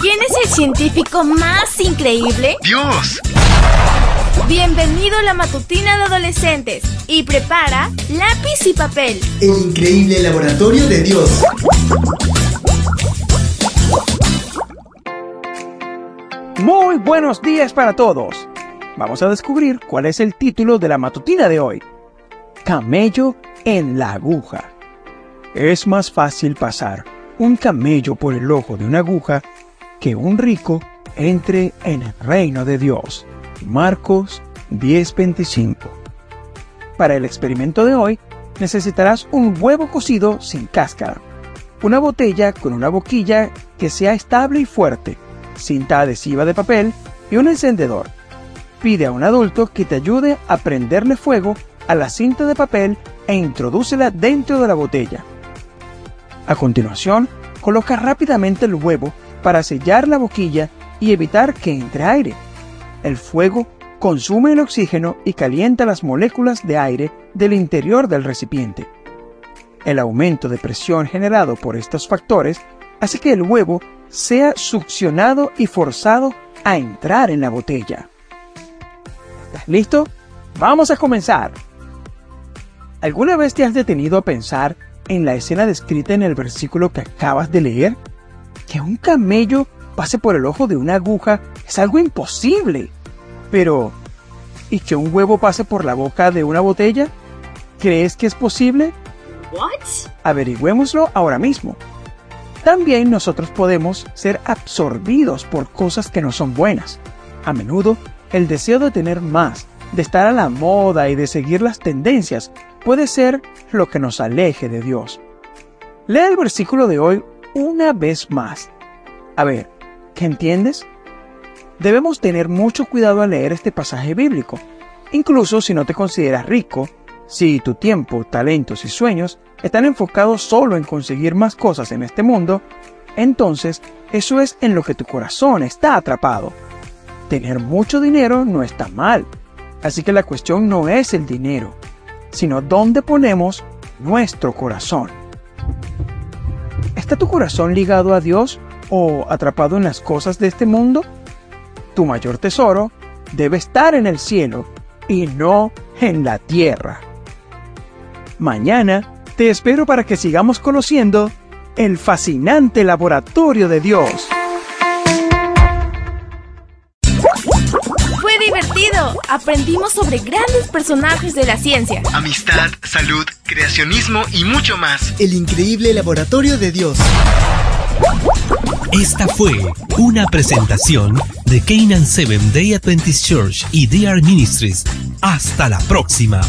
¿Quién es el científico más increíble? ¡Dios! Bienvenido a la matutina de adolescentes y prepara lápiz y papel. El increíble laboratorio de Dios. Muy buenos días para todos. Vamos a descubrir cuál es el título de la matutina de hoy. Camello en la aguja. Es más fácil pasar un camello por el ojo de una aguja que un rico entre en el reino de Dios. Marcos 10:25. Para el experimento de hoy, necesitarás un huevo cocido sin cáscara, una botella con una boquilla que sea estable y fuerte, cinta adhesiva de papel y un encendedor. Pide a un adulto que te ayude a prenderle fuego a la cinta de papel e introdúcela dentro de la botella. A continuación, coloca rápidamente el huevo para sellar la boquilla y evitar que entre aire. El fuego consume el oxígeno y calienta las moléculas de aire del interior del recipiente. El aumento de presión generado por estos factores hace que el huevo sea succionado y forzado a entrar en la botella. ¿Estás listo? Vamos a comenzar. ¿Alguna vez te has detenido a pensar en la escena descrita en el versículo que acabas de leer? Que un camello pase por el ojo de una aguja es algo imposible. Pero, ¿y que un huevo pase por la boca de una botella? ¿Crees que es posible? What? Averigüémoslo ahora mismo. También nosotros podemos ser absorbidos por cosas que no son buenas. A menudo, el deseo de tener más, de estar a la moda y de seguir las tendencias puede ser lo que nos aleje de Dios. Lea el versículo de hoy una vez más. A ver, ¿qué entiendes? Debemos tener mucho cuidado al leer este pasaje bíblico. Incluso si no te consideras rico, si tu tiempo, talentos y sueños están enfocados solo en conseguir más cosas en este mundo, entonces eso es en lo que tu corazón está atrapado. Tener mucho dinero no está mal, así que la cuestión no es el dinero, sino dónde ponemos nuestro corazón. ¿Está tu corazón ligado a Dios o atrapado en las cosas de este mundo? Tu mayor tesoro debe estar en el cielo y no en la tierra. Mañana te espero para que sigamos conociendo el fascinante laboratorio de Dios. Fue divertido. Aprendimos sobre grandes personajes de la ciencia. Amistad, salud, creacionismo y mucho más. El increíble laboratorio de Dios. Esta fue una presentación de Canaan Seven Day Adventist Church y DR Ministries. Hasta la próxima.